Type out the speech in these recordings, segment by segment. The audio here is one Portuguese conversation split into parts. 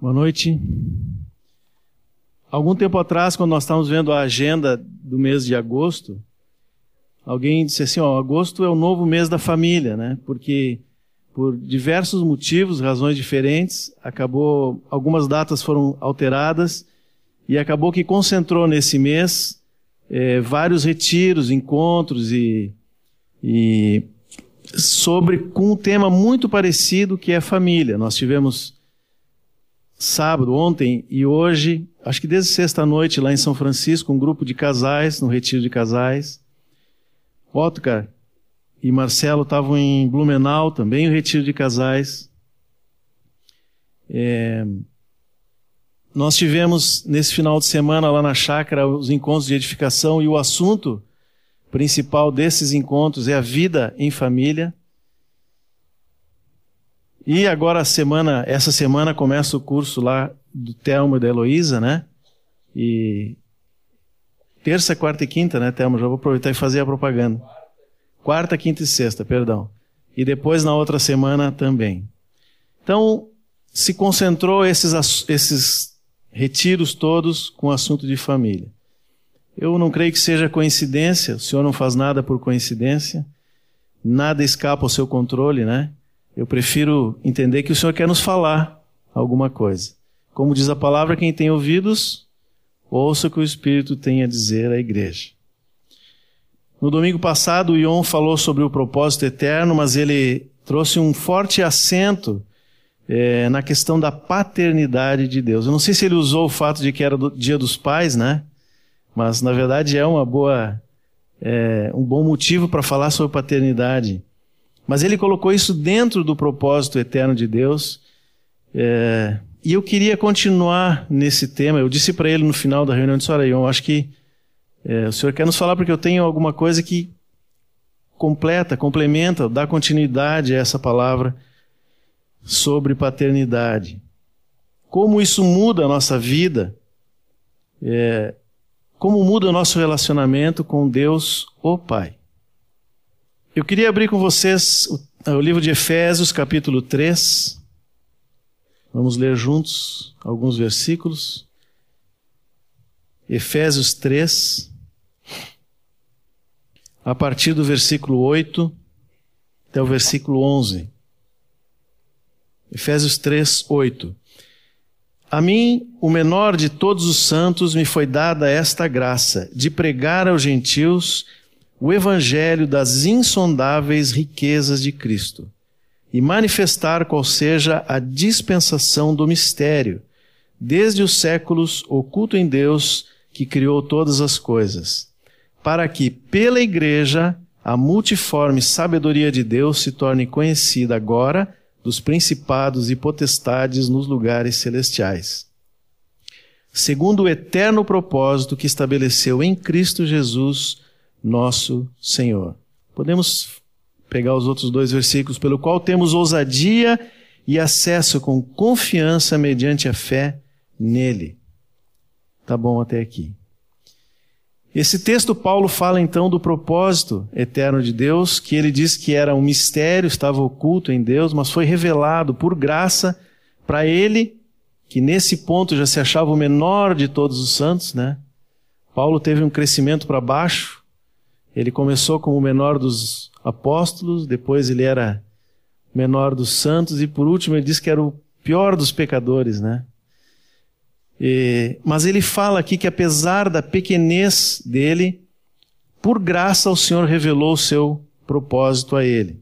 Boa noite. Algum tempo atrás, quando nós estávamos vendo a agenda do mês de agosto, alguém disse assim: ó, agosto é o novo mês da família, né? Porque por diversos motivos, razões diferentes, acabou algumas datas foram alteradas e acabou que concentrou nesse mês é, vários retiros, encontros e, e sobre com um tema muito parecido que é família. Nós tivemos sábado, ontem e hoje, acho que desde sexta-noite lá em São Francisco, um grupo de casais, no retiro de casais. Otcar e Marcelo estavam em Blumenau também, o retiro de casais. É... Nós tivemos nesse final de semana lá na chácara os encontros de edificação e o assunto principal desses encontros é a vida em família. E agora a semana, essa semana começa o curso lá do Telmo e da Heloísa, né? E terça, quarta e quinta, né, Telmo? Já vou aproveitar e fazer a propaganda. Quarta, quinta e sexta, perdão. E depois na outra semana também. Então, se concentrou esses, esses retiros todos com o assunto de família. Eu não creio que seja coincidência, o Senhor não faz nada por coincidência, nada escapa ao seu controle, né? Eu prefiro entender que o Senhor quer nos falar alguma coisa. Como diz a palavra, quem tem ouvidos, ouça o que o Espírito tem a dizer à igreja. No domingo passado, o Ion falou sobre o propósito eterno, mas ele trouxe um forte acento é, na questão da paternidade de Deus. Eu não sei se ele usou o fato de que era do dia dos pais, né? Mas na verdade é uma boa, é, um bom motivo para falar sobre paternidade. Mas ele colocou isso dentro do propósito eterno de Deus. É, e eu queria continuar nesse tema. Eu disse para ele no final da reunião de Soraion, acho que é, o senhor quer nos falar porque eu tenho alguma coisa que completa, complementa, dá continuidade a essa palavra sobre paternidade. Como isso muda a nossa vida, é, como muda o nosso relacionamento com Deus, o Pai. Eu queria abrir com vocês o, o livro de Efésios, capítulo 3. Vamos ler juntos alguns versículos. Efésios 3, a partir do versículo 8 até o versículo 11. Efésios 3, 8. A mim, o menor de todos os santos, me foi dada esta graça de pregar aos gentios o evangelho das insondáveis riquezas de Cristo e manifestar qual seja a dispensação do mistério, desde os séculos oculto em Deus que criou todas as coisas, para que pela igreja a multiforme sabedoria de Deus se torne conhecida agora dos principados e potestades nos lugares celestiais. Segundo o eterno propósito que estabeleceu em Cristo Jesus, nosso Senhor. Podemos pegar os outros dois versículos, pelo qual temos ousadia e acesso com confiança mediante a fé nele. Tá bom até aqui. Esse texto, Paulo fala então do propósito eterno de Deus, que ele diz que era um mistério, estava oculto em Deus, mas foi revelado por graça para ele, que nesse ponto já se achava o menor de todos os santos, né? Paulo teve um crescimento para baixo, ele começou como o menor dos apóstolos, depois ele era menor dos santos e por último ele disse que era o pior dos pecadores, né? E, mas ele fala aqui que apesar da pequenez dele, por graça o Senhor revelou o seu propósito a ele.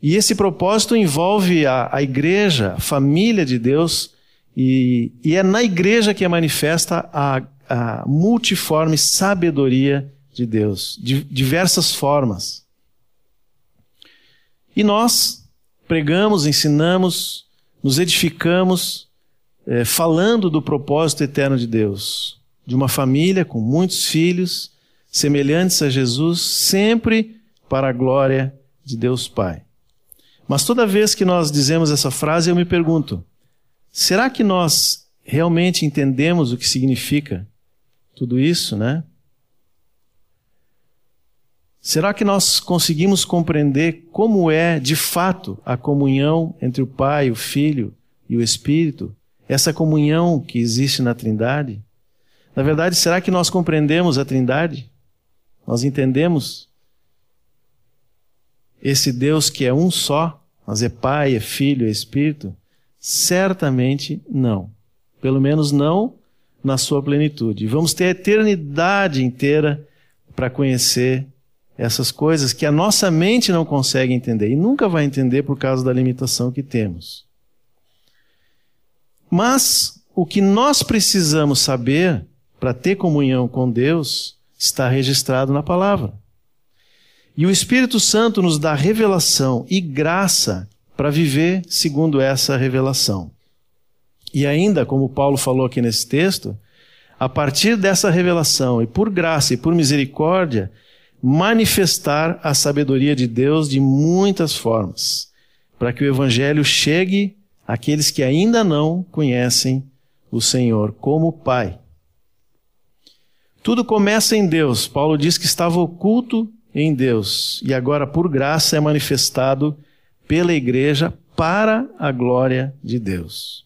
E esse propósito envolve a, a igreja, a família de Deus, e, e é na igreja que é manifesta a a multiforme sabedoria de Deus, de diversas formas. E nós pregamos, ensinamos, nos edificamos, é, falando do propósito eterno de Deus, de uma família com muitos filhos, semelhantes a Jesus, sempre para a glória de Deus Pai. Mas toda vez que nós dizemos essa frase, eu me pergunto: será que nós realmente entendemos o que significa tudo isso, né? Será que nós conseguimos compreender como é, de fato, a comunhão entre o Pai, o Filho, e o Espírito, essa comunhão que existe na Trindade? Na verdade, será que nós compreendemos a Trindade? Nós entendemos esse Deus que é um só, mas é Pai, é Filho, é Espírito? Certamente não. Pelo menos não na sua plenitude. Vamos ter a eternidade inteira para conhecer essas coisas que a nossa mente não consegue entender e nunca vai entender por causa da limitação que temos. Mas o que nós precisamos saber para ter comunhão com Deus está registrado na palavra. E o Espírito Santo nos dá revelação e graça para viver segundo essa revelação. E ainda, como Paulo falou aqui nesse texto, a partir dessa revelação e por graça e por misericórdia, manifestar a sabedoria de Deus de muitas formas, para que o Evangelho chegue àqueles que ainda não conhecem o Senhor como Pai. Tudo começa em Deus. Paulo diz que estava oculto em Deus e agora, por graça, é manifestado pela igreja para a glória de Deus.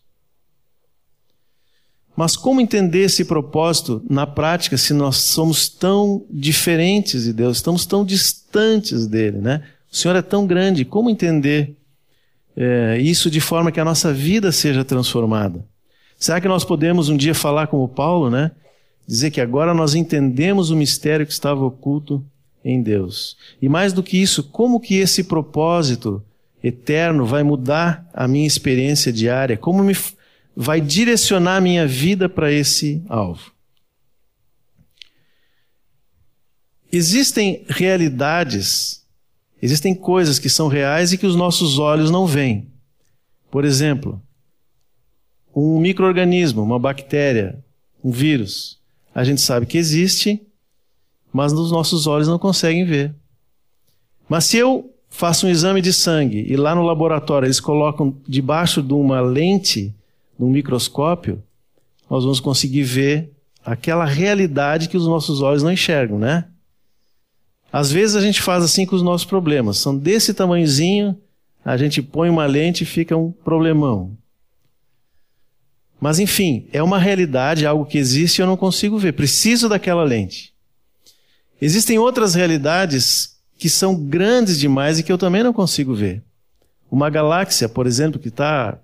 Mas como entender esse propósito na prática se nós somos tão diferentes de Deus, estamos tão distantes dele, né? O Senhor é tão grande, como entender é, isso de forma que a nossa vida seja transformada? Será que nós podemos um dia falar como Paulo, né? Dizer que agora nós entendemos o mistério que estava oculto em Deus. E mais do que isso, como que esse propósito eterno vai mudar a minha experiência diária? Como me vai direcionar a minha vida para esse alvo. Existem realidades, existem coisas que são reais e que os nossos olhos não veem. Por exemplo, um microorganismo, uma bactéria, um vírus. A gente sabe que existe, mas os nossos olhos não conseguem ver. Mas se eu faço um exame de sangue e lá no laboratório eles colocam debaixo de uma lente num microscópio, nós vamos conseguir ver aquela realidade que os nossos olhos não enxergam, né? Às vezes a gente faz assim com os nossos problemas. São desse tamanhozinho, a gente põe uma lente e fica um problemão. Mas enfim, é uma realidade, algo que existe e eu não consigo ver. Preciso daquela lente. Existem outras realidades que são grandes demais e que eu também não consigo ver. Uma galáxia, por exemplo, que está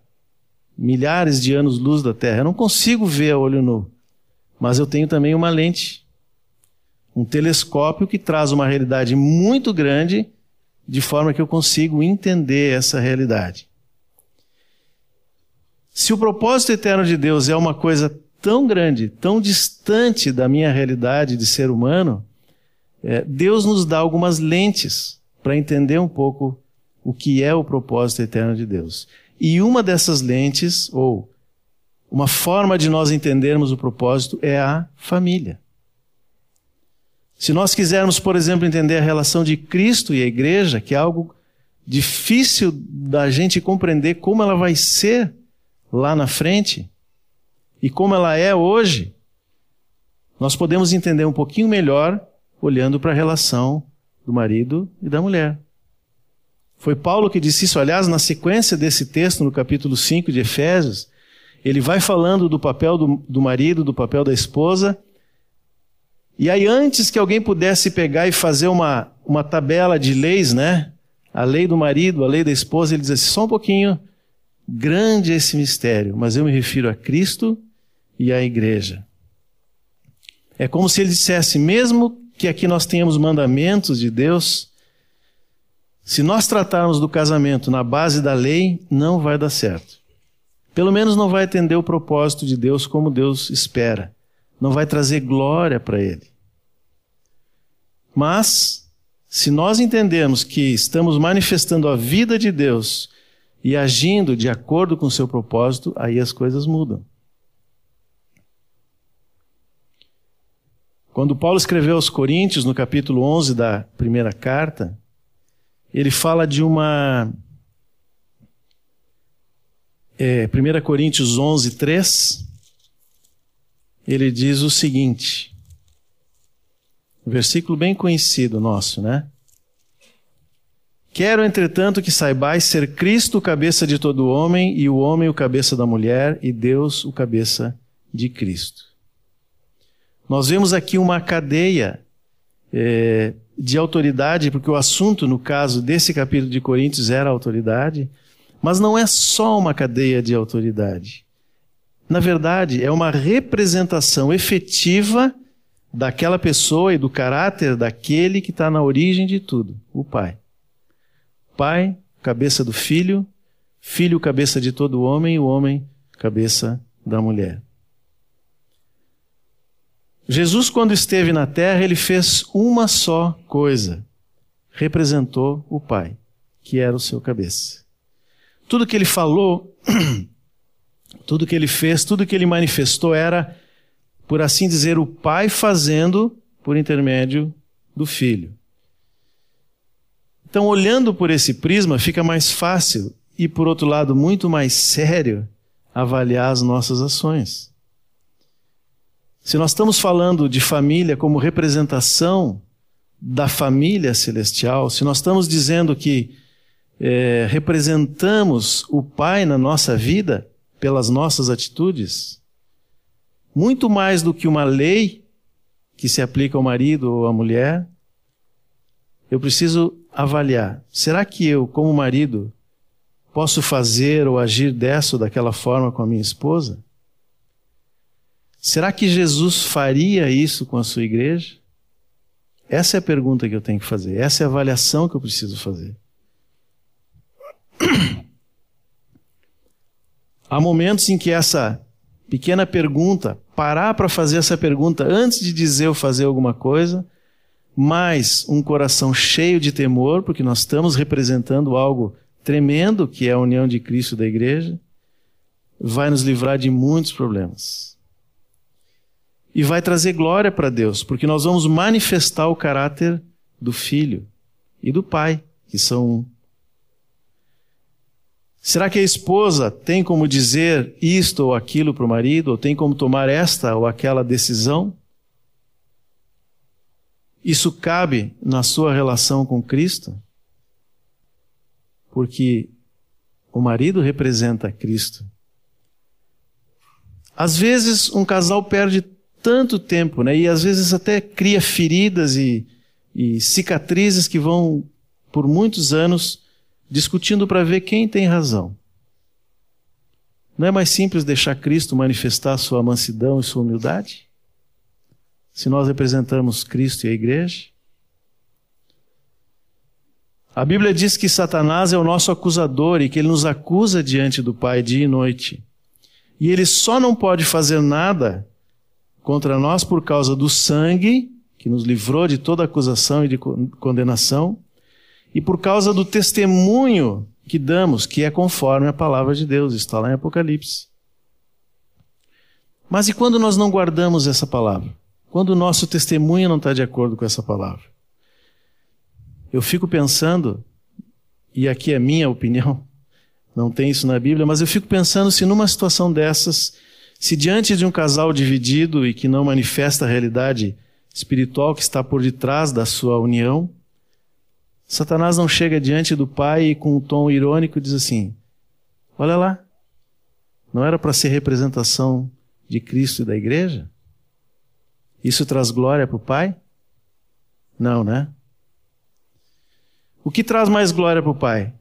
milhares de anos-luz da Terra. Eu não consigo ver a olho nu, mas eu tenho também uma lente, um telescópio que traz uma realidade muito grande, de forma que eu consigo entender essa realidade. Se o propósito eterno de Deus é uma coisa tão grande, tão distante da minha realidade de ser humano, é, Deus nos dá algumas lentes para entender um pouco o que é o propósito eterno de Deus. E uma dessas lentes, ou uma forma de nós entendermos o propósito, é a família. Se nós quisermos, por exemplo, entender a relação de Cristo e a igreja, que é algo difícil da gente compreender como ela vai ser lá na frente e como ela é hoje, nós podemos entender um pouquinho melhor olhando para a relação do marido e da mulher. Foi Paulo que disse isso, aliás, na sequência desse texto, no capítulo 5 de Efésios, ele vai falando do papel do, do marido, do papel da esposa. E aí, antes que alguém pudesse pegar e fazer uma, uma tabela de leis, né? A lei do marido, a lei da esposa, ele diz assim: só um pouquinho, grande é esse mistério, mas eu me refiro a Cristo e à igreja. É como se ele dissesse: mesmo que aqui nós tenhamos mandamentos de Deus, se nós tratarmos do casamento na base da lei, não vai dar certo. Pelo menos não vai atender o propósito de Deus como Deus espera. Não vai trazer glória para Ele. Mas, se nós entendermos que estamos manifestando a vida de Deus e agindo de acordo com o seu propósito, aí as coisas mudam. Quando Paulo escreveu aos Coríntios, no capítulo 11 da primeira carta, ele fala de uma. É, 1 Coríntios 11, 3. Ele diz o seguinte. Um versículo bem conhecido nosso, né? Quero, entretanto, que saibais ser Cristo o cabeça de todo homem, e o homem o cabeça da mulher, e Deus o cabeça de Cristo. Nós vemos aqui uma cadeia é, de autoridade, porque o assunto, no caso desse capítulo de Coríntios, era autoridade, mas não é só uma cadeia de autoridade. Na verdade, é uma representação efetiva daquela pessoa e do caráter daquele que está na origem de tudo, o Pai. Pai, cabeça do filho, filho, cabeça de todo homem, e o homem, cabeça da mulher. Jesus, quando esteve na terra, ele fez uma só coisa: representou o Pai, que era o seu cabeça. Tudo que ele falou, tudo que ele fez, tudo que ele manifestou era, por assim dizer, o Pai fazendo por intermédio do Filho. Então, olhando por esse prisma, fica mais fácil e, por outro lado, muito mais sério avaliar as nossas ações. Se nós estamos falando de família como representação da família celestial, se nós estamos dizendo que é, representamos o Pai na nossa vida pelas nossas atitudes, muito mais do que uma lei que se aplica ao marido ou à mulher, eu preciso avaliar: será que eu, como marido, posso fazer ou agir dessa ou daquela forma com a minha esposa? Será que Jesus faria isso com a sua igreja? Essa é a pergunta que eu tenho que fazer, essa é a avaliação que eu preciso fazer. Há momentos em que essa pequena pergunta, parar para fazer essa pergunta antes de dizer ou fazer alguma coisa, mais um coração cheio de temor, porque nós estamos representando algo tremendo, que é a união de Cristo da igreja, vai nos livrar de muitos problemas. E vai trazer glória para Deus, porque nós vamos manifestar o caráter do Filho e do Pai, que são um. Será que a esposa tem como dizer isto ou aquilo para o marido, ou tem como tomar esta ou aquela decisão? Isso cabe na sua relação com Cristo? Porque o marido representa Cristo. Às vezes um casal perde tanto tempo, né? E às vezes até cria feridas e, e cicatrizes que vão por muitos anos discutindo para ver quem tem razão. Não é mais simples deixar Cristo manifestar sua mansidão e sua humildade? se nós representamos Cristo e a igreja? A Bíblia diz que Satanás é o nosso acusador e que ele nos acusa diante do Pai dia e noite. E ele só não pode fazer nada contra nós por causa do sangue, que nos livrou de toda acusação e de condenação, e por causa do testemunho que damos, que é conforme a palavra de Deus, está lá em Apocalipse. Mas e quando nós não guardamos essa palavra? quando o nosso testemunho não está de acordo com essa palavra. Eu fico pensando, e aqui é minha opinião, não tem isso na Bíblia, mas eu fico pensando se numa situação dessas, se diante de um casal dividido e que não manifesta a realidade espiritual que está por detrás da sua união, Satanás não chega diante do pai e com um tom irônico diz assim: Olha lá, não era para ser representação de Cristo e da igreja? Isso traz glória para o Pai? Não, né? O que traz mais glória para o Pai?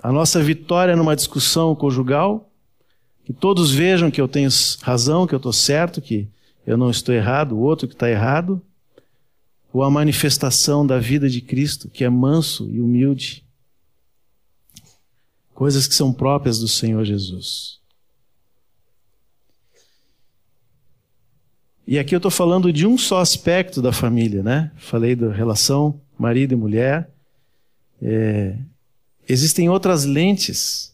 A nossa vitória numa discussão conjugal? Que todos vejam que eu tenho razão, que eu estou certo, que eu não estou errado, o outro que está errado? Ou a manifestação da vida de Cristo, que é manso e humilde? Coisas que são próprias do Senhor Jesus. E aqui eu estou falando de um só aspecto da família, né? Falei da relação marido e mulher. É, existem outras lentes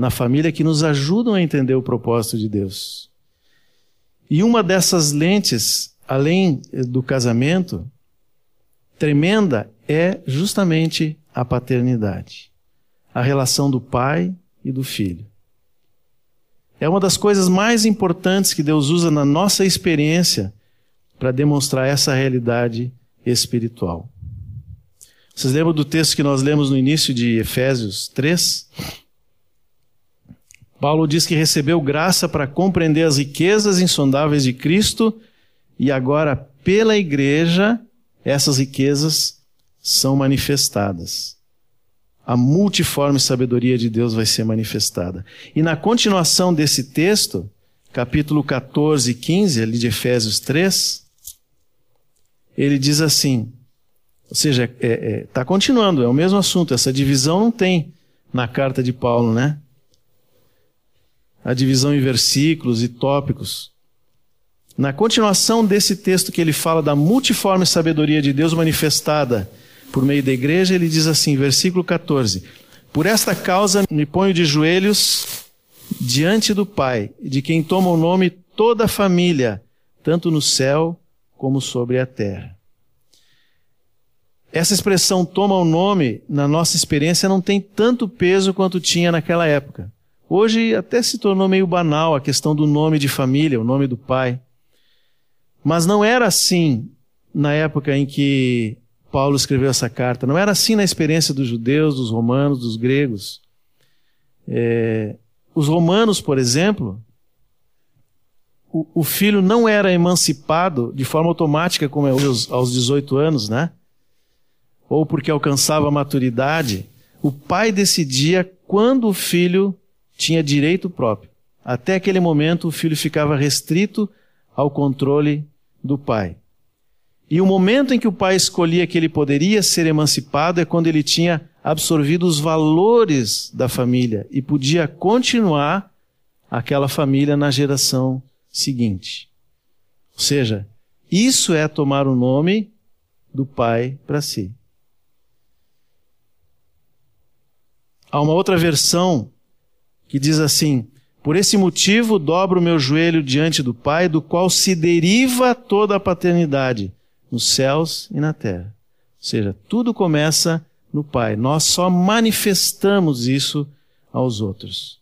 na família que nos ajudam a entender o propósito de Deus. E uma dessas lentes, além do casamento, tremenda, é justamente a paternidade. A relação do pai e do filho. É uma das coisas mais importantes que Deus usa na nossa experiência para demonstrar essa realidade espiritual. Vocês lembram do texto que nós lemos no início de Efésios 3? Paulo diz que recebeu graça para compreender as riquezas insondáveis de Cristo e agora, pela igreja, essas riquezas são manifestadas. A multiforme sabedoria de Deus vai ser manifestada. E na continuação desse texto, capítulo 14 e 15, ali de Efésios 3, ele diz assim: ou seja, está é, é, tá continuando, é o mesmo assunto. Essa divisão não tem na carta de Paulo, né? A divisão em versículos e tópicos. Na continuação desse texto que ele fala da multiforme sabedoria de Deus manifestada por meio da igreja, ele diz assim, versículo 14: Por esta causa me ponho de joelhos diante do Pai, de quem toma o nome toda a família, tanto no céu como sobre a terra. Essa expressão toma o nome, na nossa experiência, não tem tanto peso quanto tinha naquela época. Hoje até se tornou meio banal a questão do nome de família, o nome do pai. Mas não era assim na época em que Paulo escreveu essa carta. Não era assim na experiência dos judeus, dos romanos, dos gregos. É, os romanos, por exemplo, o, o, filho não era emancipado de forma automática, como é hoje aos 18 anos, né? ou porque alcançava a maturidade, o pai decidia quando o filho tinha direito próprio. Até aquele momento, o filho ficava restrito ao controle do pai. E o momento em que o pai escolhia que ele poderia ser emancipado é quando ele tinha absorvido os valores da família e podia continuar aquela família na geração seguinte. Ou seja, isso é tomar o nome do pai para si. Há uma outra versão que diz assim: Por esse motivo dobro o meu joelho diante do Pai, do qual se deriva toda a paternidade, nos céus e na terra. Ou seja, tudo começa no Pai. Nós só manifestamos isso aos outros.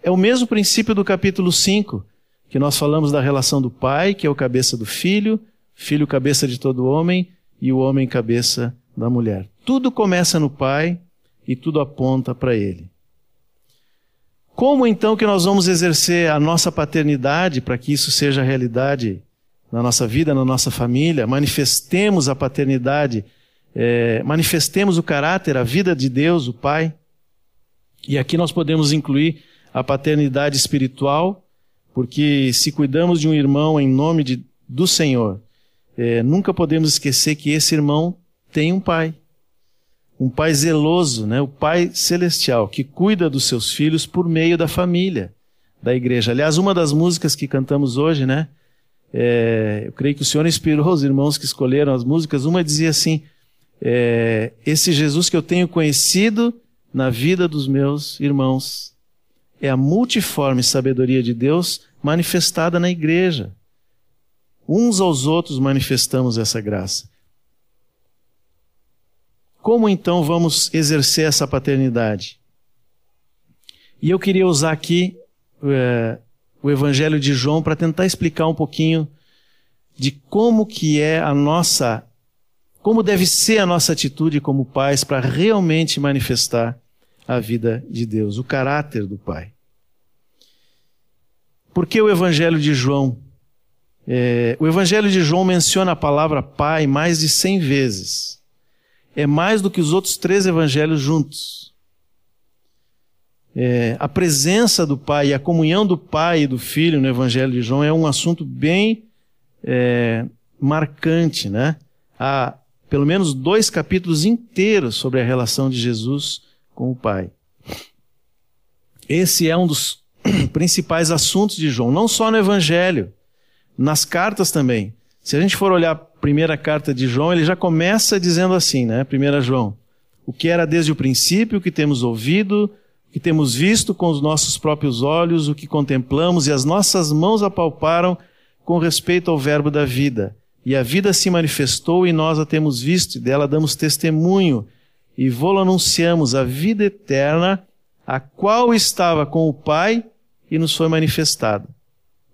É o mesmo princípio do capítulo 5, que nós falamos da relação do Pai, que é o cabeça do filho, filho cabeça de todo homem e o homem cabeça da mulher. Tudo começa no Pai e tudo aponta para Ele. Como então que nós vamos exercer a nossa paternidade para que isso seja realidade na nossa vida, na nossa família? Manifestemos a paternidade, é, manifestemos o caráter, a vida de Deus, o Pai. E aqui nós podemos incluir a paternidade espiritual, porque se cuidamos de um irmão em nome de, do Senhor, é, nunca podemos esquecer que esse irmão tem um pai um pai zeloso, né? o pai celestial, que cuida dos seus filhos por meio da família, da igreja. Aliás, uma das músicas que cantamos hoje, né? É, eu creio que o Senhor inspirou os irmãos que escolheram as músicas. Uma dizia assim: é, Esse Jesus que eu tenho conhecido na vida dos meus irmãos é a multiforme sabedoria de Deus manifestada na igreja. Uns aos outros manifestamos essa graça. Como então vamos exercer essa paternidade? E eu queria usar aqui é, o Evangelho de João para tentar explicar um pouquinho de como que é a nossa, como deve ser a nossa atitude como pais para realmente manifestar a vida de Deus, o caráter do Pai. Por que o Evangelho de João? É, o Evangelho de João menciona a palavra Pai mais de cem vezes é mais do que os outros três evangelhos juntos. É, a presença do Pai e a comunhão do Pai e do Filho no Evangelho de João é um assunto bem é, marcante, né? Há pelo menos dois capítulos inteiros sobre a relação de Jesus com o Pai. Esse é um dos principais assuntos de João, não só no Evangelho, nas cartas também. Se a gente for olhar primeira carta de João, ele já começa dizendo assim, né? 1 João. O que era desde o princípio, o que temos ouvido, o que temos visto com os nossos próprios olhos, o que contemplamos e as nossas mãos apalparam com respeito ao Verbo da vida. E a vida se manifestou e nós a temos visto, e dela damos testemunho, e vô anunciamos a vida eterna, a qual estava com o Pai e nos foi manifestada.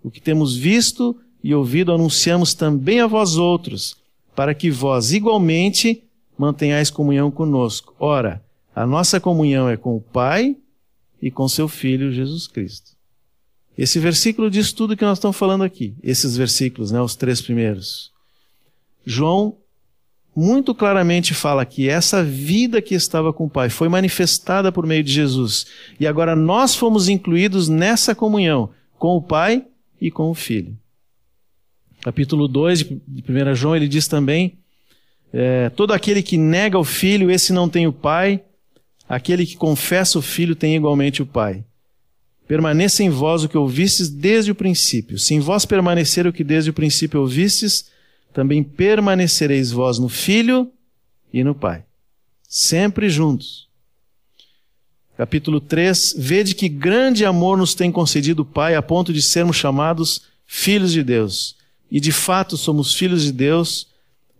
O que temos visto e ouvido anunciamos também a vós outros, para que vós igualmente mantenhais comunhão conosco. Ora, a nossa comunhão é com o Pai e com seu Filho Jesus Cristo. Esse versículo diz tudo que nós estamos falando aqui. Esses versículos, né, os três primeiros. João muito claramente fala que essa vida que estava com o Pai foi manifestada por meio de Jesus. E agora nós fomos incluídos nessa comunhão com o Pai e com o Filho. Capítulo 2 de 1 João, ele diz também: é, Todo aquele que nega o Filho, esse não tem o Pai. Aquele que confessa o Filho tem igualmente o Pai. Permaneça em vós o que ouvistes desde o princípio. Se em vós permanecer o que desde o princípio ouvistes, também permanecereis vós no Filho e no Pai. Sempre juntos. Capítulo 3: Vede que grande amor nos tem concedido o Pai, a ponto de sermos chamados filhos de Deus. E de fato somos filhos de Deus.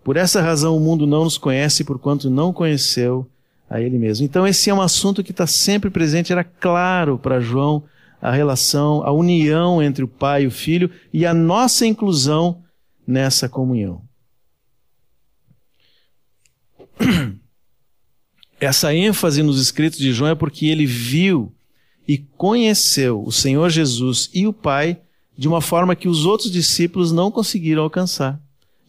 Por essa razão o mundo não nos conhece, porquanto não conheceu a Ele mesmo. Então, esse é um assunto que está sempre presente. Era claro para João a relação, a união entre o Pai e o Filho e a nossa inclusão nessa comunhão. Essa ênfase nos escritos de João é porque ele viu e conheceu o Senhor Jesus e o Pai de uma forma que os outros discípulos não conseguiram alcançar.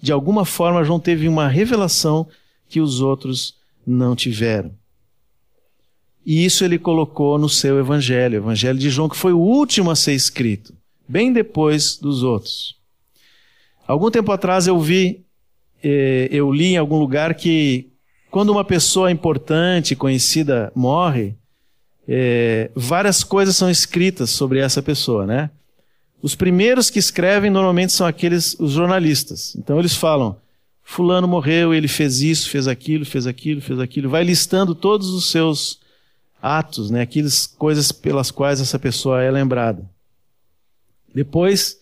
De alguma forma, João teve uma revelação que os outros não tiveram. E isso ele colocou no seu evangelho, o evangelho de João, que foi o último a ser escrito, bem depois dos outros. Algum tempo atrás eu vi, eh, eu li em algum lugar que quando uma pessoa importante, conhecida, morre, eh, várias coisas são escritas sobre essa pessoa, né? Os primeiros que escrevem normalmente são aqueles, os jornalistas. Então eles falam, fulano morreu, ele fez isso, fez aquilo, fez aquilo, fez aquilo. Vai listando todos os seus atos, né? Aquelas coisas pelas quais essa pessoa é lembrada. Depois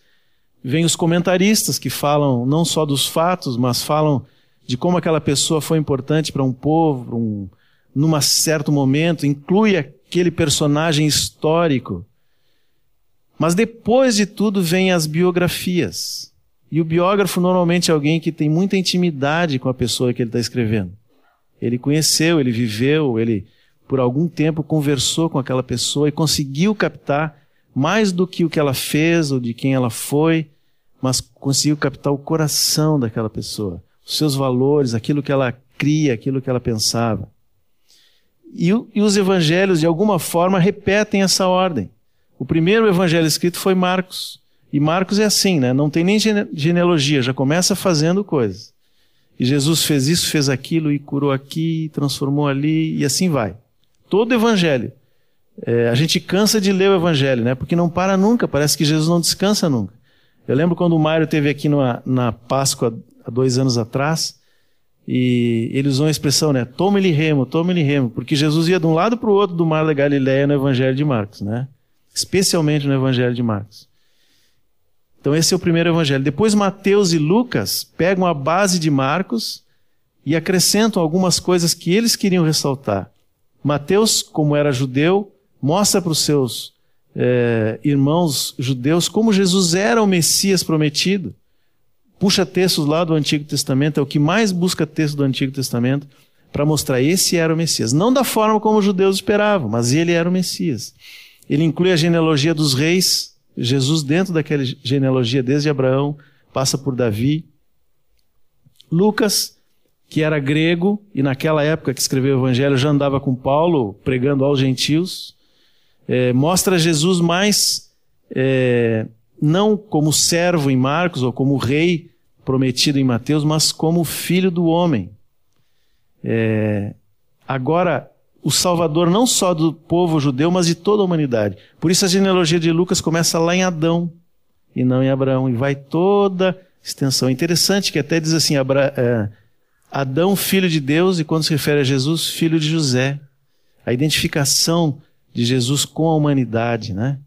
Vem os comentaristas que falam não só dos fatos, mas falam de como aquela pessoa foi importante para um povo, um, num certo momento, inclui aquele personagem histórico. Mas depois de tudo vem as biografias. E o biógrafo normalmente é alguém que tem muita intimidade com a pessoa que ele está escrevendo. Ele conheceu, ele viveu, ele por algum tempo conversou com aquela pessoa e conseguiu captar mais do que o que ela fez ou de quem ela foi, mas conseguiu captar o coração daquela pessoa, os seus valores, aquilo que ela cria, aquilo que ela pensava. E, e os evangelhos, de alguma forma, repetem essa ordem. O primeiro evangelho escrito foi Marcos. E Marcos é assim, né? Não tem nem genealogia, já começa fazendo coisas. E Jesus fez isso, fez aquilo, e curou aqui, transformou ali, e assim vai. Todo evangelho é, a gente cansa de ler o Evangelho, né? Porque não para nunca, parece que Jesus não descansa nunca. Eu lembro quando o Mário teve aqui numa, na Páscoa, há dois anos atrás, e ele usou uma expressão, né? Tome-lhe remo, tome-lhe remo, porque Jesus ia de um lado para o outro do mar da Galileia no Evangelho de Marcos, né? Especialmente no Evangelho de Marcos. Então esse é o primeiro Evangelho. Depois Mateus e Lucas pegam a base de Marcos e acrescentam algumas coisas que eles queriam ressaltar. Mateus, como era judeu, mostra para os seus é, irmãos judeus como Jesus era o Messias prometido. Puxa textos lá do Antigo Testamento, é o que mais busca texto do Antigo Testamento para mostrar esse era o Messias. Não da forma como os judeus esperavam, mas ele era o Messias. Ele inclui a genealogia dos reis, Jesus dentro daquela genealogia desde Abraão, passa por Davi. Lucas, que era grego e naquela época que escreveu o Evangelho já andava com Paulo pregando aos gentios é, mostra Jesus mais é, não como servo em Marcos ou como rei prometido em Mateus, mas como filho do homem. É, agora, o Salvador não só do povo judeu, mas de toda a humanidade. Por isso a genealogia de Lucas começa lá em Adão e não em Abraão, e vai toda extensão. Interessante que até diz assim: Abra, é, Adão, filho de Deus, e quando se refere a Jesus, filho de José. A identificação de Jesus com a humanidade, né?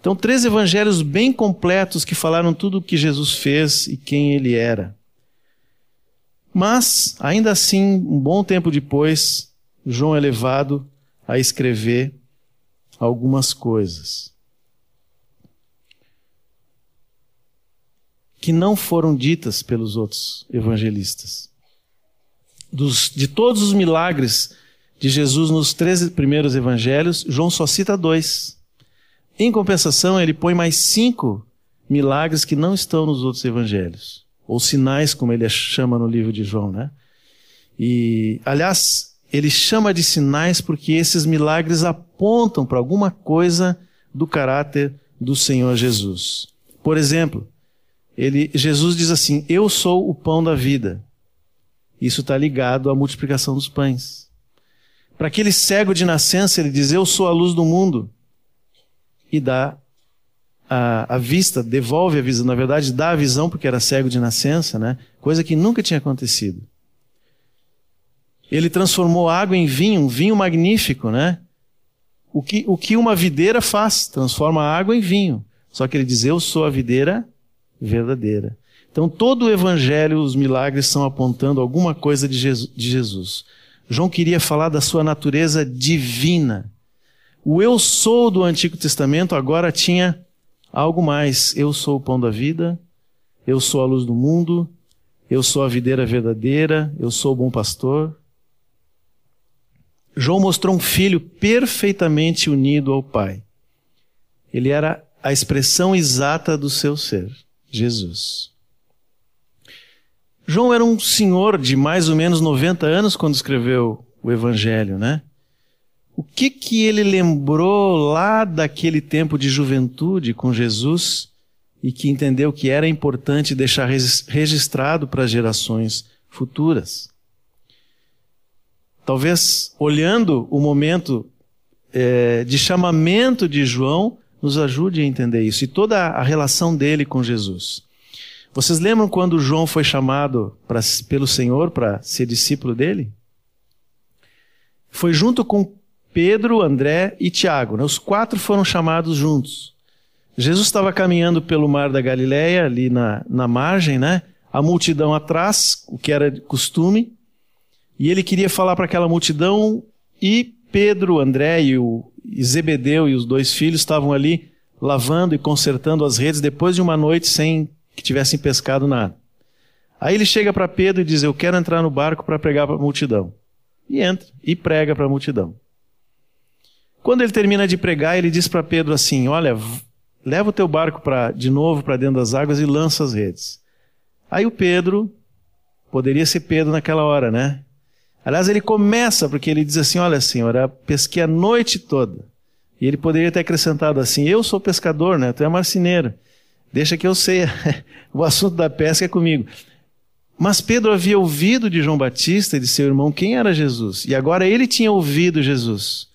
Então, três evangelhos bem completos que falaram tudo o que Jesus fez e quem ele era. Mas, ainda assim, um bom tempo depois, João é levado a escrever algumas coisas que não foram ditas pelos outros evangelistas. dos, de todos os milagres de Jesus nos três primeiros evangelhos, João só cita dois. Em compensação, ele põe mais cinco milagres que não estão nos outros evangelhos, ou sinais, como ele chama no livro de João, né? E, aliás, ele chama de sinais porque esses milagres apontam para alguma coisa do caráter do Senhor Jesus. Por exemplo, ele, Jesus diz assim: Eu sou o pão da vida. Isso está ligado à multiplicação dos pães. Para aquele cego de nascença, ele diz: Eu sou a luz do mundo. E dá a, a, vista, devolve a visão. Na verdade, dá a visão porque era cego de nascença, né? Coisa que nunca tinha acontecido. Ele transformou água em vinho, um vinho magnífico, né? O que, o que uma videira faz, transforma água em vinho. Só que ele diz: Eu sou a videira verdadeira. Então, todo o evangelho, os milagres são apontando alguma coisa de Jesus. João queria falar da sua natureza divina. O eu sou do Antigo Testamento agora tinha algo mais. Eu sou o pão da vida, eu sou a luz do mundo, eu sou a videira verdadeira, eu sou o bom pastor. João mostrou um filho perfeitamente unido ao Pai. Ele era a expressão exata do seu ser, Jesus. João era um senhor de mais ou menos 90 anos quando escreveu o Evangelho, né? O que que ele lembrou lá daquele tempo de juventude com Jesus e que entendeu que era importante deixar registrado para gerações futuras? Talvez olhando o momento é, de chamamento de João nos ajude a entender isso e toda a relação dele com Jesus. Vocês lembram quando João foi chamado pra, pelo Senhor para ser discípulo dele? Foi junto com Pedro, André e Tiago. Né? Os quatro foram chamados juntos. Jesus estava caminhando pelo mar da Galileia, ali na, na margem, né? A multidão atrás, o que era costume. E ele queria falar para aquela multidão e Pedro, André e, o, e Zebedeu e os dois filhos estavam ali lavando e consertando as redes depois de uma noite sem que tivessem pescado nada. Aí ele chega para Pedro e diz: Eu quero entrar no barco para pregar para a multidão. E entra e prega para a multidão. Quando ele termina de pregar, ele diz para Pedro assim: Olha, leva o teu barco para de novo para dentro das águas e lança as redes. Aí o Pedro, poderia ser Pedro naquela hora, né? Aliás, ele começa porque ele diz assim: Olha, senhora, pesquei a noite toda. E ele poderia ter acrescentado assim: Eu sou pescador, né? Tu é marceneiro. Deixa que eu sei. o assunto da pesca é comigo. Mas Pedro havia ouvido de João Batista e de seu irmão quem era Jesus. E agora ele tinha ouvido Jesus.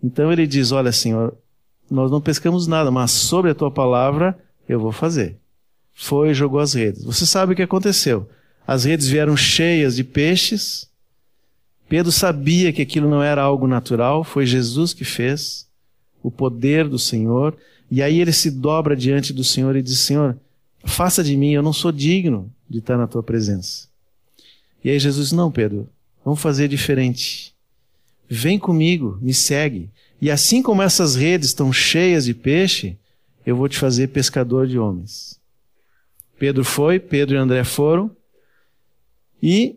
Então ele diz: Olha, Senhor, nós não pescamos nada, mas sobre a tua palavra eu vou fazer. Foi e jogou as redes. Você sabe o que aconteceu? As redes vieram cheias de peixes Pedro sabia que aquilo não era algo natural, foi Jesus que fez, o poder do Senhor, e aí ele se dobra diante do Senhor e diz: Senhor, faça de mim, eu não sou digno de estar na tua presença. E aí Jesus, não, Pedro, vamos fazer diferente. Vem comigo, me segue. E assim como essas redes estão cheias de peixe, eu vou te fazer pescador de homens. Pedro foi, Pedro e André foram, e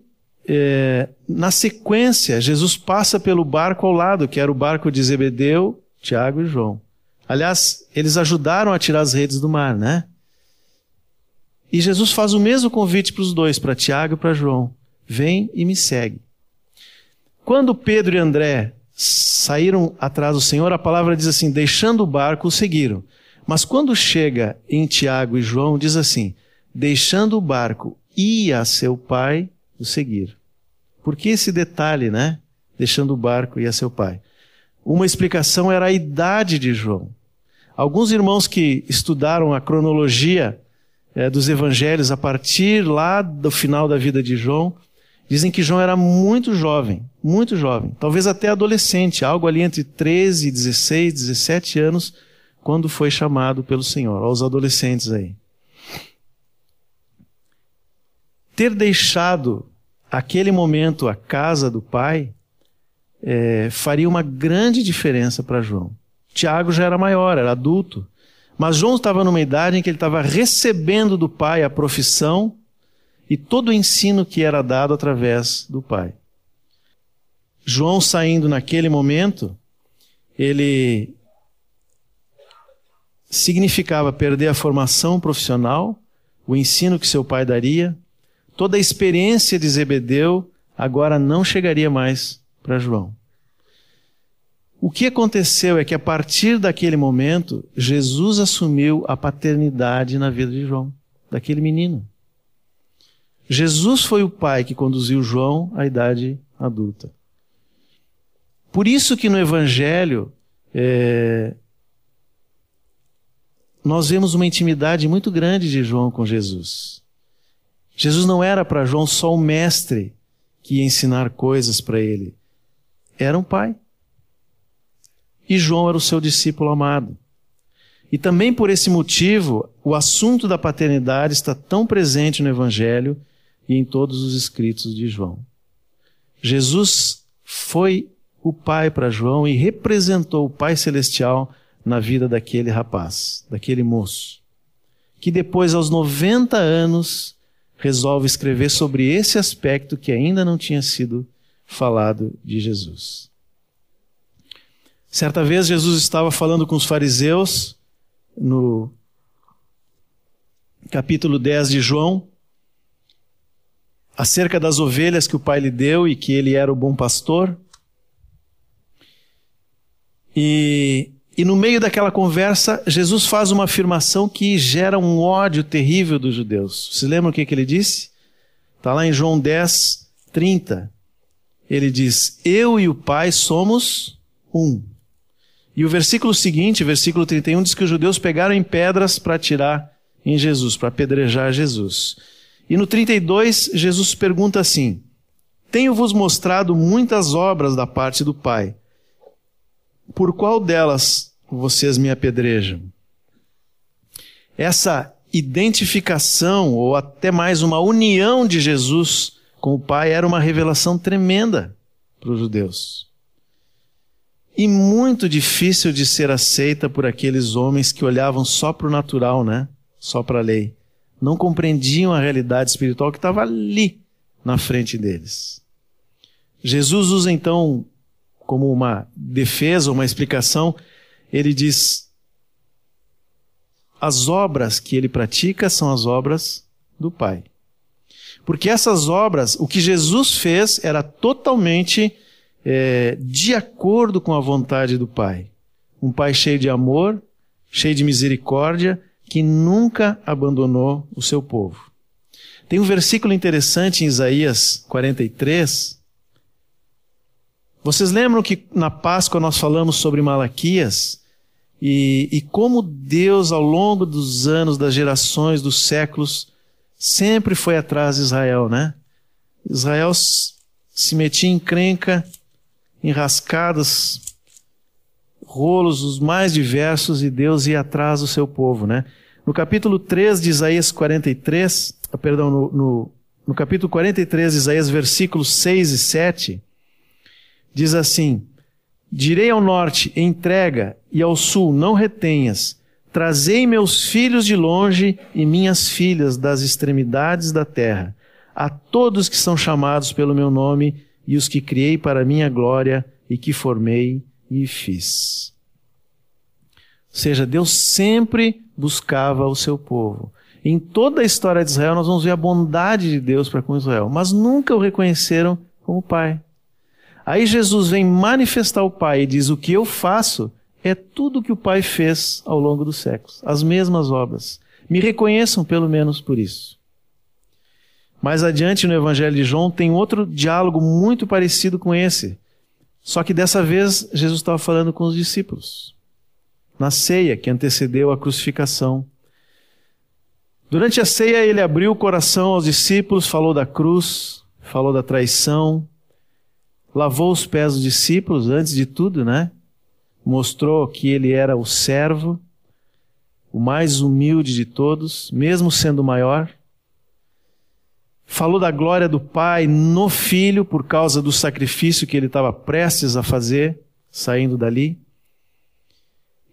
é, na sequência, Jesus passa pelo barco ao lado, que era o barco de Zebedeu, Tiago e João. Aliás, eles ajudaram a tirar as redes do mar, né? E Jesus faz o mesmo convite para os dois, para Tiago e para João: vem e me segue. Quando Pedro e André saíram atrás do Senhor, a palavra diz assim: deixando o barco, o seguiram. Mas quando chega em Tiago e João, diz assim: deixando o barco, ia seu pai o seguir. Por que esse detalhe, né? Deixando o barco e a seu pai. Uma explicação era a idade de João. Alguns irmãos que estudaram a cronologia é, dos evangelhos a partir lá do final da vida de João, dizem que João era muito jovem, muito jovem, talvez até adolescente, algo ali entre 13, 16, 17 anos, quando foi chamado pelo Senhor, aos adolescentes aí. Ter deixado aquele momento, a casa do pai, é, faria uma grande diferença para João. Tiago já era maior, era adulto. Mas João estava numa idade em que ele estava recebendo do pai a profissão e todo o ensino que era dado através do pai. João saindo naquele momento, ele significava perder a formação profissional, o ensino que seu pai daria, toda a experiência de Zebedeu agora não chegaria mais para João. O que aconteceu é que a partir daquele momento, Jesus assumiu a paternidade na vida de João, daquele menino. Jesus foi o pai que conduziu João à idade adulta. Por isso que no Evangelho é, nós vemos uma intimidade muito grande de João com Jesus. Jesus não era para João só um mestre que ia ensinar coisas para ele. Era um pai. E João era o seu discípulo amado. E também por esse motivo, o assunto da paternidade está tão presente no Evangelho e em todos os escritos de João. Jesus foi o pai para João e representou o Pai Celestial na vida daquele rapaz, daquele moço, que depois, aos 90 anos, resolve escrever sobre esse aspecto que ainda não tinha sido falado de Jesus. Certa vez, Jesus estava falando com os fariseus, no capítulo 10 de João, acerca das ovelhas que o pai lhe deu e que ele era o bom pastor. E, e no meio daquela conversa, Jesus faz uma afirmação que gera um ódio terrível dos judeus. Você lembra o que, que ele disse? Está lá em João 10, 30. Ele diz: Eu e o Pai somos um. E o versículo seguinte, versículo 31, diz que os judeus pegaram em pedras para atirar em Jesus, para apedrejar Jesus. E no 32, Jesus pergunta assim: Tenho-vos mostrado muitas obras da parte do Pai. Por qual delas vocês me apedrejam? Essa identificação, ou até mais uma união de Jesus com o Pai, era uma revelação tremenda para os judeus. E muito difícil de ser aceita por aqueles homens que olhavam só para o natural, né? Só para a lei não compreendiam a realidade espiritual que estava ali na frente deles. Jesus usa então, como uma defesa, uma explicação, ele diz: as obras que ele pratica são as obras do Pai. Porque essas obras, o que Jesus fez era totalmente é, de acordo com a vontade do Pai. Um Pai cheio de amor, cheio de misericórdia, que nunca abandonou o seu povo. Tem um versículo interessante em Isaías 43. Vocês lembram que na Páscoa nós falamos sobre Malaquias e, e como Deus, ao longo dos anos, das gerações, dos séculos, sempre foi atrás de Israel, né? Israel se metia em crenca, em rascadas, rolos os mais diversos e Deus ia atrás do seu povo, né? No capítulo 3 de Isaías 43, ah, perdão, no, no, no capítulo 43 de Isaías, versículos 6 e 7, diz assim: Direi ao norte, entrega, e ao sul, não retenhas. Trazei meus filhos de longe e minhas filhas das extremidades da terra, a todos que são chamados pelo meu nome e os que criei para minha glória e que formei e fiz. Ou seja, Deus sempre buscava o seu povo. Em toda a história de Israel, nós vamos ver a bondade de Deus para com Israel, mas nunca o reconheceram como Pai. Aí Jesus vem manifestar o Pai e diz: O que eu faço é tudo o que o Pai fez ao longo dos séculos, as mesmas obras. Me reconheçam pelo menos por isso. Mais adiante no Evangelho de João tem outro diálogo muito parecido com esse. Só que dessa vez Jesus estava falando com os discípulos na ceia que antecedeu a crucificação. Durante a ceia, ele abriu o coração aos discípulos, falou da cruz, falou da traição, lavou os pés dos discípulos antes de tudo, né? Mostrou que ele era o servo, o mais humilde de todos, mesmo sendo o maior. Falou da glória do Pai no Filho por causa do sacrifício que ele estava prestes a fazer, saindo dali.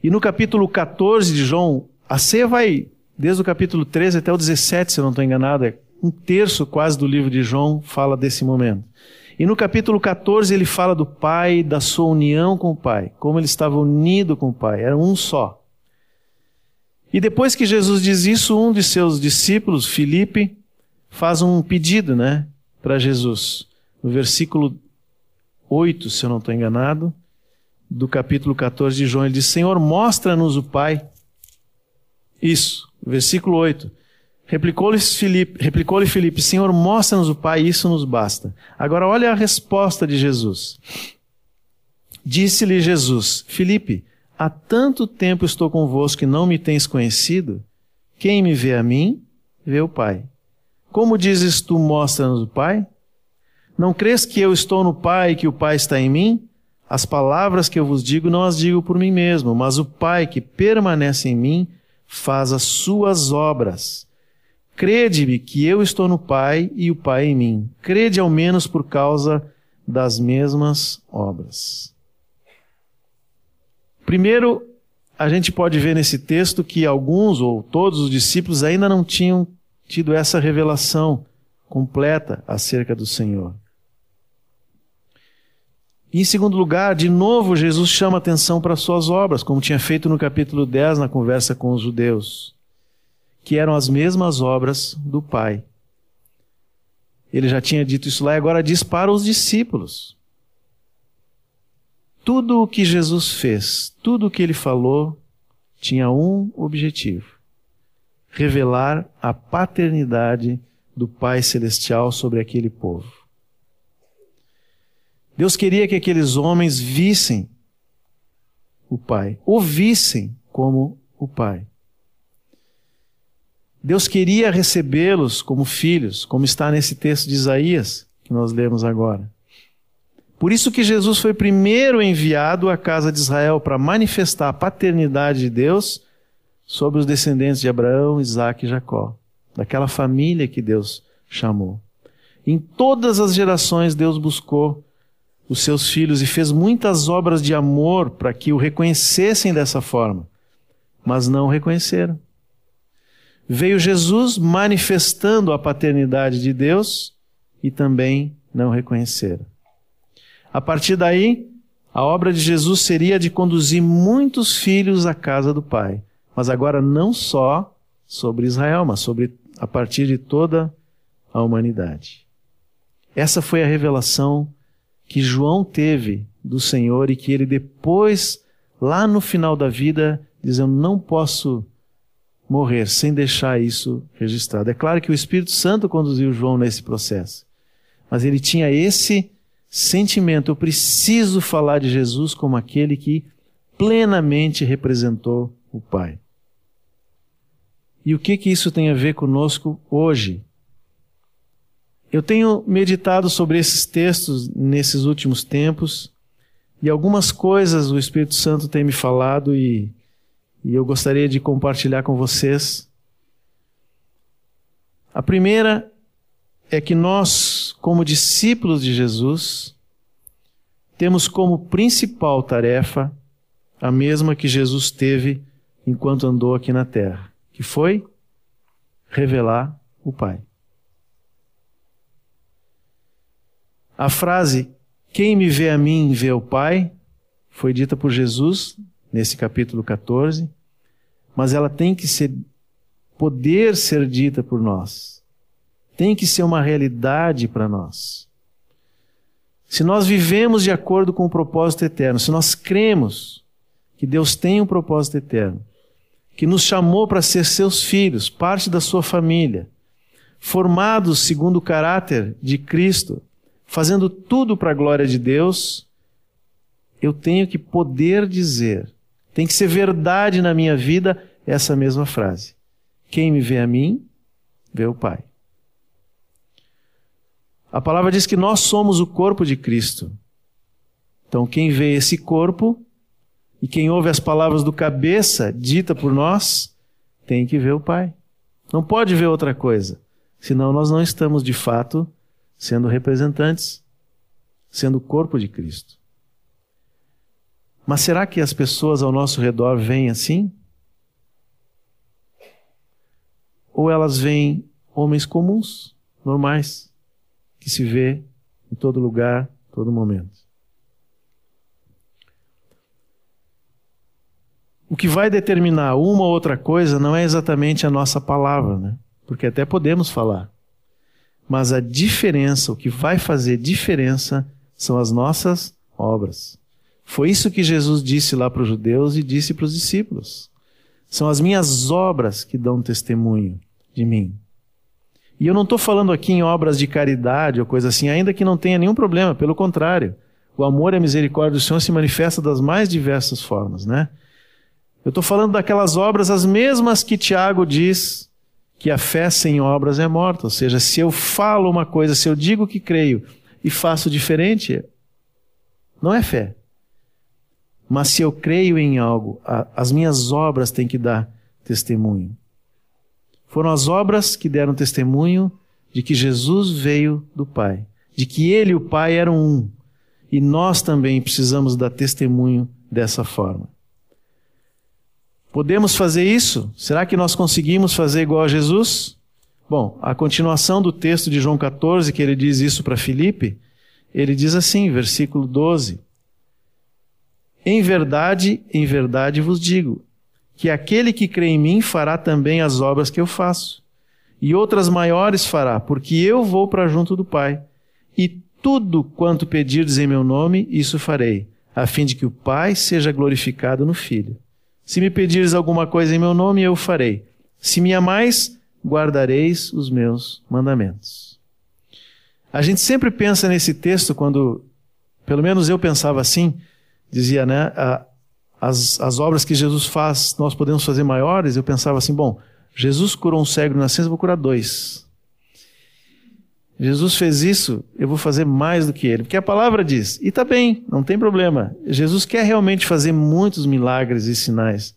E no capítulo 14 de João, a ceia vai desde o capítulo 13 até o 17, se eu não estou enganado, é um terço quase do livro de João fala desse momento. E no capítulo 14 ele fala do Pai, da sua união com o Pai, como ele estava unido com o Pai, era um só. E depois que Jesus diz isso, um de seus discípulos, Filipe, faz um pedido, né, para Jesus. No versículo 8, se eu não estou enganado, do capítulo 14 de João, ele diz: Senhor, mostra-nos o Pai. Isso, versículo 8. Replicou-lhe Filipe, replicou Filipe, Senhor, mostra-nos o Pai, isso nos basta. Agora olha a resposta de Jesus. Disse-lhe Jesus, Filipe, há tanto tempo estou convosco que não me tens conhecido? Quem me vê a mim, vê o Pai. Como dizes tu, mostra-nos o Pai? Não crês que eu estou no Pai e que o Pai está em mim? As palavras que eu vos digo não as digo por mim mesmo, mas o Pai que permanece em mim faz as suas obras. Crede-me que eu estou no Pai e o Pai em mim. Crede ao menos por causa das mesmas obras. Primeiro, a gente pode ver nesse texto que alguns ou todos os discípulos ainda não tinham tido essa revelação completa acerca do Senhor. E, em segundo lugar, de novo, Jesus chama atenção para as suas obras, como tinha feito no capítulo 10 na conversa com os judeus que eram as mesmas obras do Pai. Ele já tinha dito isso lá e agora diz para os discípulos. Tudo o que Jesus fez, tudo o que ele falou, tinha um objetivo: revelar a paternidade do Pai Celestial sobre aquele povo. Deus queria que aqueles homens vissem o Pai, ouvissem como o Pai. Deus queria recebê-los como filhos, como está nesse texto de Isaías que nós lemos agora. Por isso que Jesus foi primeiro enviado à casa de Israel para manifestar a paternidade de Deus sobre os descendentes de Abraão, Isaac e Jacó, daquela família que Deus chamou. Em todas as gerações Deus buscou os seus filhos e fez muitas obras de amor para que o reconhecessem dessa forma, mas não o reconheceram veio Jesus manifestando a paternidade de Deus e também não reconheceram. A partir daí, a obra de Jesus seria de conduzir muitos filhos à casa do Pai, mas agora não só sobre Israel, mas sobre a partir de toda a humanidade. Essa foi a revelação que João teve do Senhor e que ele depois, lá no final da vida, diz: Eu não posso morrer sem deixar isso registrado. É claro que o Espírito Santo conduziu João nesse processo, mas ele tinha esse sentimento: eu preciso falar de Jesus como aquele que plenamente representou o Pai. E o que que isso tem a ver conosco hoje? Eu tenho meditado sobre esses textos nesses últimos tempos e algumas coisas o Espírito Santo tem me falado e e eu gostaria de compartilhar com vocês. A primeira é que nós, como discípulos de Jesus, temos como principal tarefa a mesma que Jesus teve enquanto andou aqui na terra, que foi revelar o Pai. A frase quem me vê a mim vê o Pai foi dita por Jesus nesse capítulo 14 mas ela tem que ser poder ser dita por nós. Tem que ser uma realidade para nós. Se nós vivemos de acordo com o propósito eterno, se nós cremos que Deus tem um propósito eterno, que nos chamou para ser seus filhos, parte da sua família, formados segundo o caráter de Cristo, fazendo tudo para a glória de Deus, eu tenho que poder dizer tem que ser verdade na minha vida essa mesma frase. Quem me vê a mim, vê o Pai. A palavra diz que nós somos o corpo de Cristo. Então, quem vê esse corpo e quem ouve as palavras do cabeça dita por nós, tem que ver o Pai. Não pode ver outra coisa, senão nós não estamos de fato sendo representantes, sendo o corpo de Cristo. Mas será que as pessoas ao nosso redor veem assim? Ou elas veem homens comuns, normais, que se vê em todo lugar, todo momento. O que vai determinar uma ou outra coisa não é exatamente a nossa palavra, né? Porque até podemos falar. Mas a diferença, o que vai fazer diferença, são as nossas obras. Foi isso que Jesus disse lá para os judeus e disse para os discípulos. São as minhas obras que dão testemunho de mim. E eu não estou falando aqui em obras de caridade ou coisa assim, ainda que não tenha nenhum problema, pelo contrário. O amor e a misericórdia do Senhor se manifesta das mais diversas formas, né? Eu estou falando daquelas obras, as mesmas que Tiago diz que a fé sem obras é morta. Ou seja, se eu falo uma coisa, se eu digo que creio e faço diferente, não é fé. Mas se eu creio em algo, as minhas obras têm que dar testemunho. Foram as obras que deram testemunho de que Jesus veio do Pai, de que Ele e o Pai eram um. E nós também precisamos dar testemunho dessa forma. Podemos fazer isso? Será que nós conseguimos fazer igual a Jesus? Bom, a continuação do texto de João 14, que ele diz isso para Filipe, ele diz assim, versículo 12: Em verdade, em verdade vos digo, que aquele que crê em mim fará também as obras que eu faço, e outras maiores fará, porque eu vou para junto do Pai. E tudo quanto pedirdes em meu nome, isso farei, a fim de que o Pai seja glorificado no Filho. Se me pedires alguma coisa em meu nome, eu farei. Se me amais, guardareis os meus mandamentos. A gente sempre pensa nesse texto quando, pelo menos eu pensava assim, dizia, né? As, as obras que Jesus faz, nós podemos fazer maiores. Eu pensava assim, bom, Jesus curou um cego de nascença, vou curar dois. Jesus fez isso, eu vou fazer mais do que ele. Porque a palavra diz, e está bem, não tem problema. Jesus quer realmente fazer muitos milagres e sinais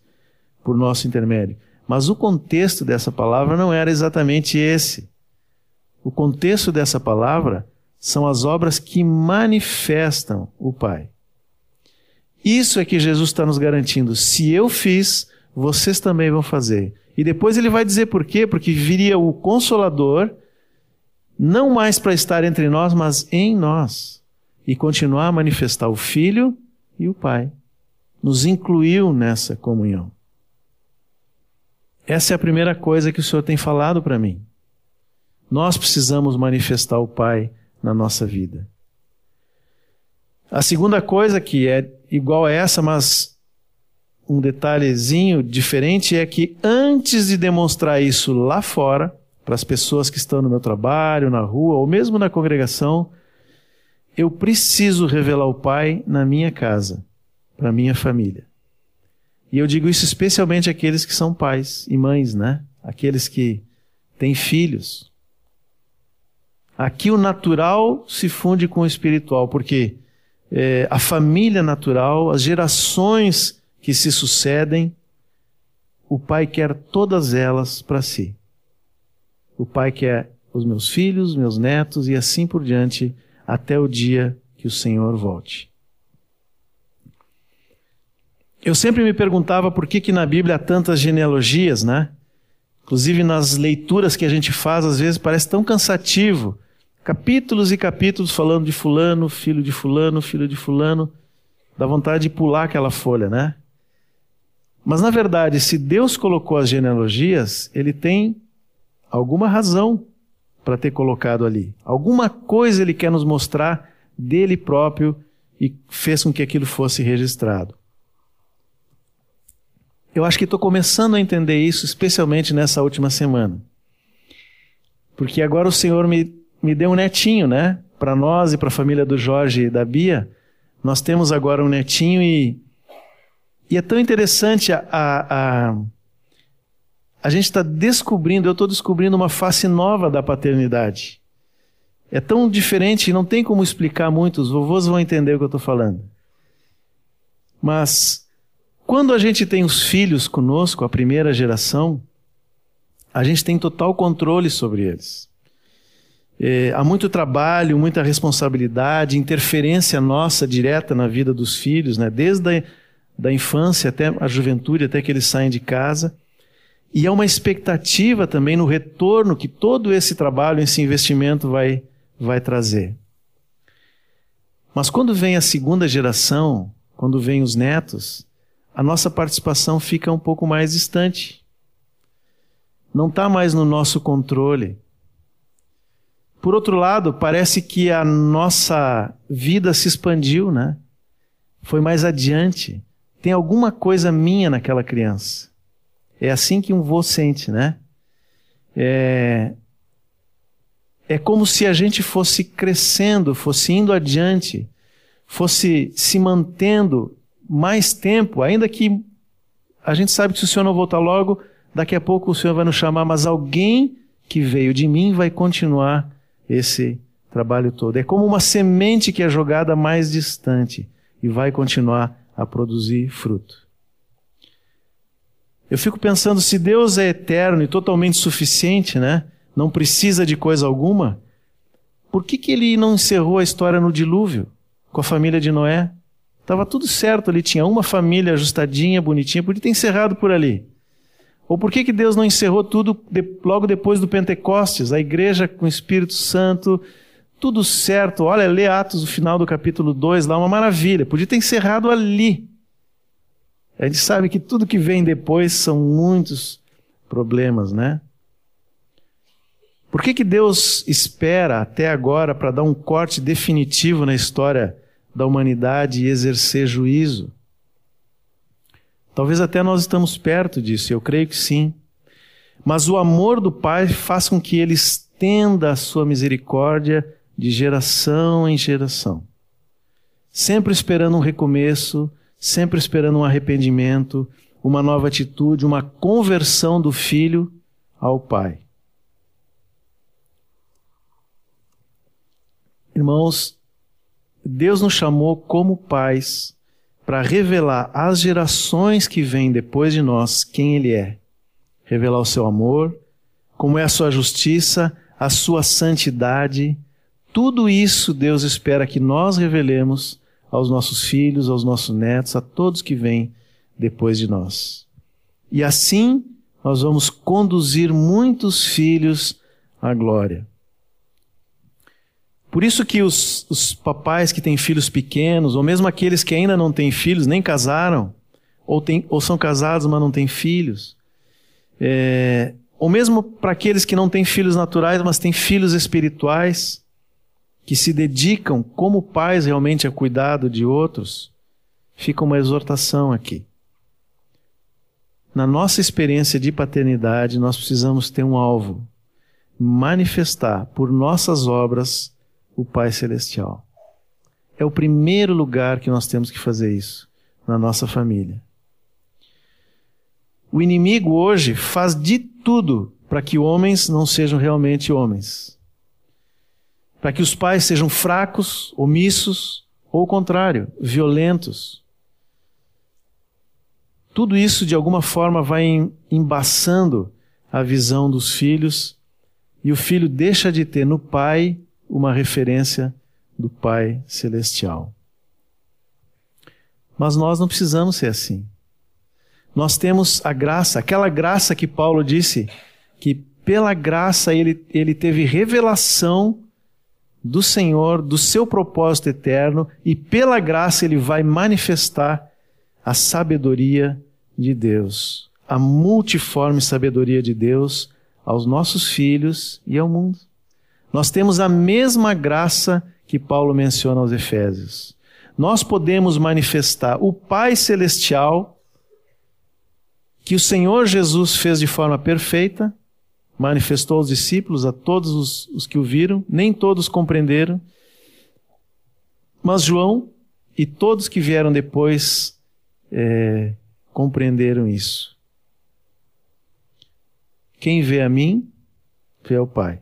por nosso intermédio. Mas o contexto dessa palavra não era exatamente esse. O contexto dessa palavra são as obras que manifestam o Pai. Isso é que Jesus está nos garantindo. Se eu fiz, vocês também vão fazer. E depois ele vai dizer por quê? Porque viria o Consolador não mais para estar entre nós, mas em nós, e continuar a manifestar o Filho e o Pai. Nos incluiu nessa comunhão. Essa é a primeira coisa que o Senhor tem falado para mim. Nós precisamos manifestar o Pai na nossa vida. A segunda coisa que é igual a essa, mas um detalhezinho diferente é que antes de demonstrar isso lá fora, para as pessoas que estão no meu trabalho, na rua ou mesmo na congregação, eu preciso revelar o Pai na minha casa, para minha família. E eu digo isso especialmente àqueles que são pais e mães, né? Aqueles que têm filhos. Aqui o natural se funde com o espiritual, porque é, a família natural, as gerações que se sucedem, o pai quer todas elas para si o Pai quer os meus filhos, meus netos e assim por diante, até o dia que o Senhor volte. Eu sempre me perguntava por que, que na Bíblia há tantas genealogias, né? Inclusive nas leituras que a gente faz, às vezes parece tão cansativo. Capítulos e capítulos falando de fulano, filho de fulano, filho de fulano. Dá vontade de pular aquela folha, né? Mas na verdade, se Deus colocou as genealogias, ele tem alguma razão para ter colocado ali. Alguma coisa ele quer nos mostrar dele próprio e fez com que aquilo fosse registrado. Eu acho que estou começando a entender isso, especialmente nessa última semana. Porque agora o Senhor me, me deu um netinho, né? Para nós e para a família do Jorge e da Bia, nós temos agora um netinho e, e é tão interessante a, a, a a gente está descobrindo, eu estou descobrindo uma face nova da paternidade. É tão diferente, não tem como explicar muito, os vovôs vão entender o que eu estou falando. Mas, quando a gente tem os filhos conosco, a primeira geração, a gente tem total controle sobre eles. É, há muito trabalho, muita responsabilidade, interferência nossa direta na vida dos filhos, né? desde a da infância até a juventude, até que eles saem de casa. E há uma expectativa também no retorno que todo esse trabalho, esse investimento vai, vai trazer. Mas quando vem a segunda geração, quando vem os netos, a nossa participação fica um pouco mais distante. Não está mais no nosso controle. Por outro lado, parece que a nossa vida se expandiu, né? Foi mais adiante. Tem alguma coisa minha naquela criança. É assim que um vô sente, né? É, é como se a gente fosse crescendo, fosse indo adiante, fosse se mantendo mais tempo, ainda que a gente sabe que se o Senhor não voltar logo, daqui a pouco o Senhor vai nos chamar, mas alguém que veio de mim vai continuar esse trabalho todo. É como uma semente que é jogada mais distante e vai continuar a produzir fruto. Eu fico pensando, se Deus é eterno e totalmente suficiente, né? Não precisa de coisa alguma, por que, que ele não encerrou a história no dilúvio com a família de Noé? Estava tudo certo ali, tinha uma família ajustadinha, bonitinha, podia ter encerrado por ali. Ou por que, que Deus não encerrou tudo de, logo depois do Pentecostes? A igreja com o Espírito Santo, tudo certo. Olha, lê Atos, o final do capítulo 2, lá, uma maravilha. Podia ter encerrado ali. A gente sabe que tudo que vem depois são muitos problemas, né? Por que, que Deus espera até agora para dar um corte definitivo na história da humanidade e exercer juízo. Talvez até nós estamos perto disso, eu creio que sim. Mas o amor do Pai faz com que ele estenda a sua misericórdia de geração em geração. Sempre esperando um recomeço, sempre esperando um arrependimento, uma nova atitude, uma conversão do filho ao Pai. Irmãos, Deus nos chamou como pais para revelar às gerações que vêm depois de nós quem Ele é. Revelar o seu amor, como é a sua justiça, a sua santidade. Tudo isso Deus espera que nós revelemos aos nossos filhos, aos nossos netos, a todos que vêm depois de nós. E assim nós vamos conduzir muitos filhos à glória. Por isso que os, os papais que têm filhos pequenos, ou mesmo aqueles que ainda não têm filhos, nem casaram, ou, tem, ou são casados, mas não têm filhos, é, ou mesmo para aqueles que não têm filhos naturais, mas têm filhos espirituais, que se dedicam como pais realmente a cuidado de outros, fica uma exortação aqui. Na nossa experiência de paternidade, nós precisamos ter um alvo: manifestar por nossas obras o Pai Celestial. É o primeiro lugar que nós temos que fazer isso, na nossa família. O inimigo hoje faz de tudo para que homens não sejam realmente homens. Para que os pais sejam fracos, omissos, ou o contrário, violentos. Tudo isso de alguma forma vai embaçando a visão dos filhos e o filho deixa de ter no pai uma referência do Pai Celestial. Mas nós não precisamos ser assim. Nós temos a graça, aquela graça que Paulo disse, que pela graça ele, ele teve revelação do Senhor, do seu propósito eterno, e pela graça ele vai manifestar a sabedoria de Deus, a multiforme sabedoria de Deus aos nossos filhos e ao mundo. Nós temos a mesma graça que Paulo menciona aos Efésios. Nós podemos manifestar o Pai Celestial que o Senhor Jesus fez de forma perfeita, manifestou aos discípulos, a todos os, os que o viram, nem todos compreenderam, mas João e todos que vieram depois é, compreenderam isso. Quem vê a mim, vê ao Pai.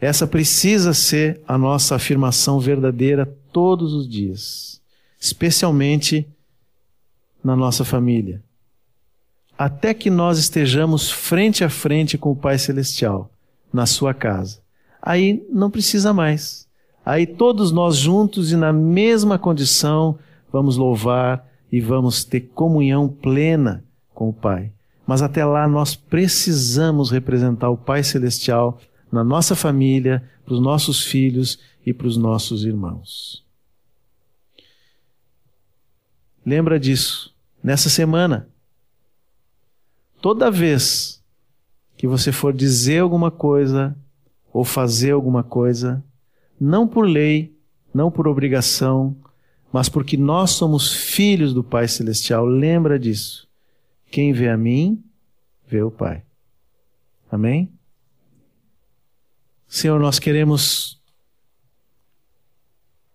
Essa precisa ser a nossa afirmação verdadeira todos os dias, especialmente na nossa família. Até que nós estejamos frente a frente com o Pai Celestial, na sua casa. Aí não precisa mais. Aí todos nós juntos e na mesma condição vamos louvar e vamos ter comunhão plena com o Pai. Mas até lá nós precisamos representar o Pai Celestial na nossa família, para os nossos filhos e para os nossos irmãos. Lembra disso nessa semana. Toda vez que você for dizer alguma coisa ou fazer alguma coisa, não por lei, não por obrigação, mas porque nós somos filhos do Pai Celestial, lembra disso. Quem vê a mim, vê o Pai. Amém? Senhor, nós queremos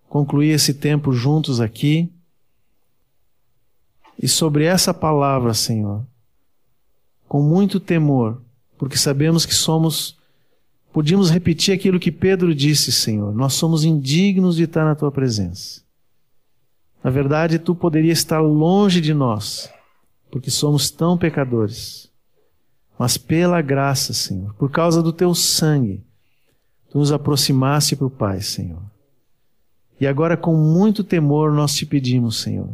concluir esse tempo juntos aqui. E sobre essa palavra, Senhor, com muito temor, porque sabemos que somos, podíamos repetir aquilo que Pedro disse, Senhor, nós somos indignos de estar na tua presença. Na verdade, tu poderias estar longe de nós, porque somos tão pecadores. Mas pela graça, Senhor, por causa do teu sangue, tu nos aproximaste para o Pai, Senhor. E agora, com muito temor, nós te pedimos, Senhor,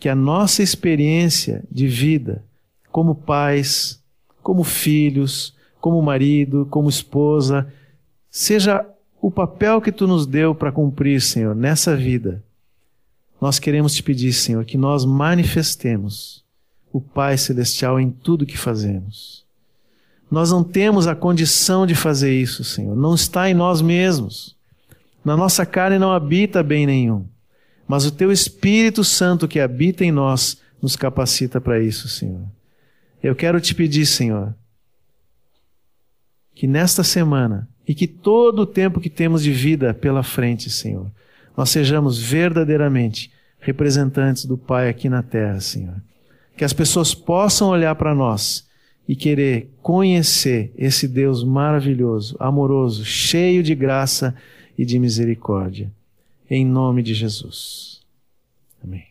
que a nossa experiência de vida, como pais, como filhos, como marido, como esposa, seja o papel que tu nos deu para cumprir, Senhor, nessa vida. Nós queremos te pedir, Senhor, que nós manifestemos o Pai Celestial em tudo que fazemos. Nós não temos a condição de fazer isso, Senhor. Não está em nós mesmos. Na nossa carne não habita bem nenhum. Mas o Teu Espírito Santo que habita em nós nos capacita para isso, Senhor. Eu quero te pedir, Senhor, que nesta semana e que todo o tempo que temos de vida pela frente, Senhor, nós sejamos verdadeiramente representantes do Pai aqui na terra, Senhor. Que as pessoas possam olhar para nós e querer conhecer esse Deus maravilhoso, amoroso, cheio de graça e de misericórdia. Em nome de Jesus. Amém.